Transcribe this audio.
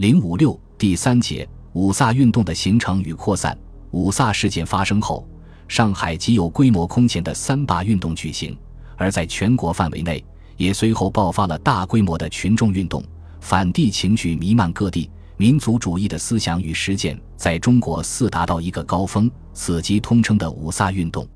零五六第三节五卅运动的形成与扩散。五卅事件发生后，上海即有规模空前的三罢运动举行，而在全国范围内，也随后爆发了大规模的群众运动，反帝情绪弥漫各地，民族主义的思想与实践在中国似达到一个高峰，此即通称的五卅运动。